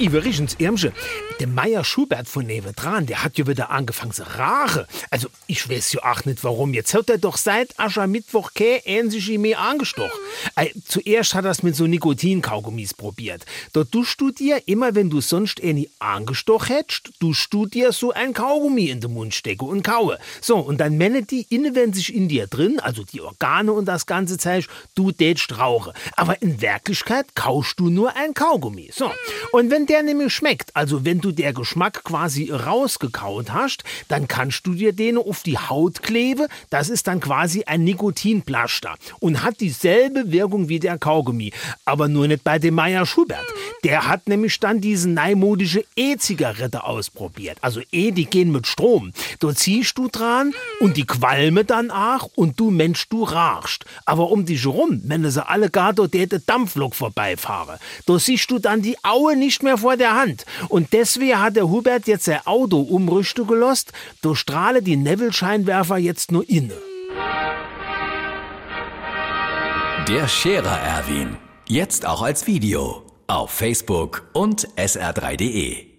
Übrigens, Irmsche, der Meier Schubert von Nevedran, der hat ja wieder angefangen zu rache. Also, ich weiß ja auch nicht warum. Jetzt hat er doch seit Aschermittwoch kein ähnliche mehr angestochen. Äh, zuerst hat er es mit so Nikotinkaugummis probiert. Da tust du dir, immer wenn du sonst eh nie angestochen hättest, tust du dir so ein Kaugummi in den Mund stecke und kaue. So, und dann menne die inne, wenn sich in dir drin, also die Organe und das ganze Zeug, du tätst rauche. Aber in Wirklichkeit kaust du nur ein Kaugummi. So, und wenn der nämlich schmeckt, also wenn du der Geschmack quasi rausgekaut hast, dann kannst du dir den auf die Haut kleben. Das ist dann quasi ein Nikotinplaster und hat dieselbe Wirkung wie der Kaugummi. Aber nur nicht bei dem Meier Schubert. Der hat nämlich dann diese neimodische E-Zigarette ausprobiert. Also E, die gehen mit Strom. Da ziehst du dran und die qualme dann auch und du Mensch, du rachst. Aber um dich rum, wenn sie alle gar dort der Dampflok vorbeifahren, da siehst du dann die Aue nicht mehr vor der Hand. Und deswegen hat der Hubert jetzt sein Auto umrüsten gelost, da strahle die Neville-Scheinwerfer jetzt nur inne. Der Scherer Erwin. Jetzt auch als Video. Auf Facebook und sr3.de.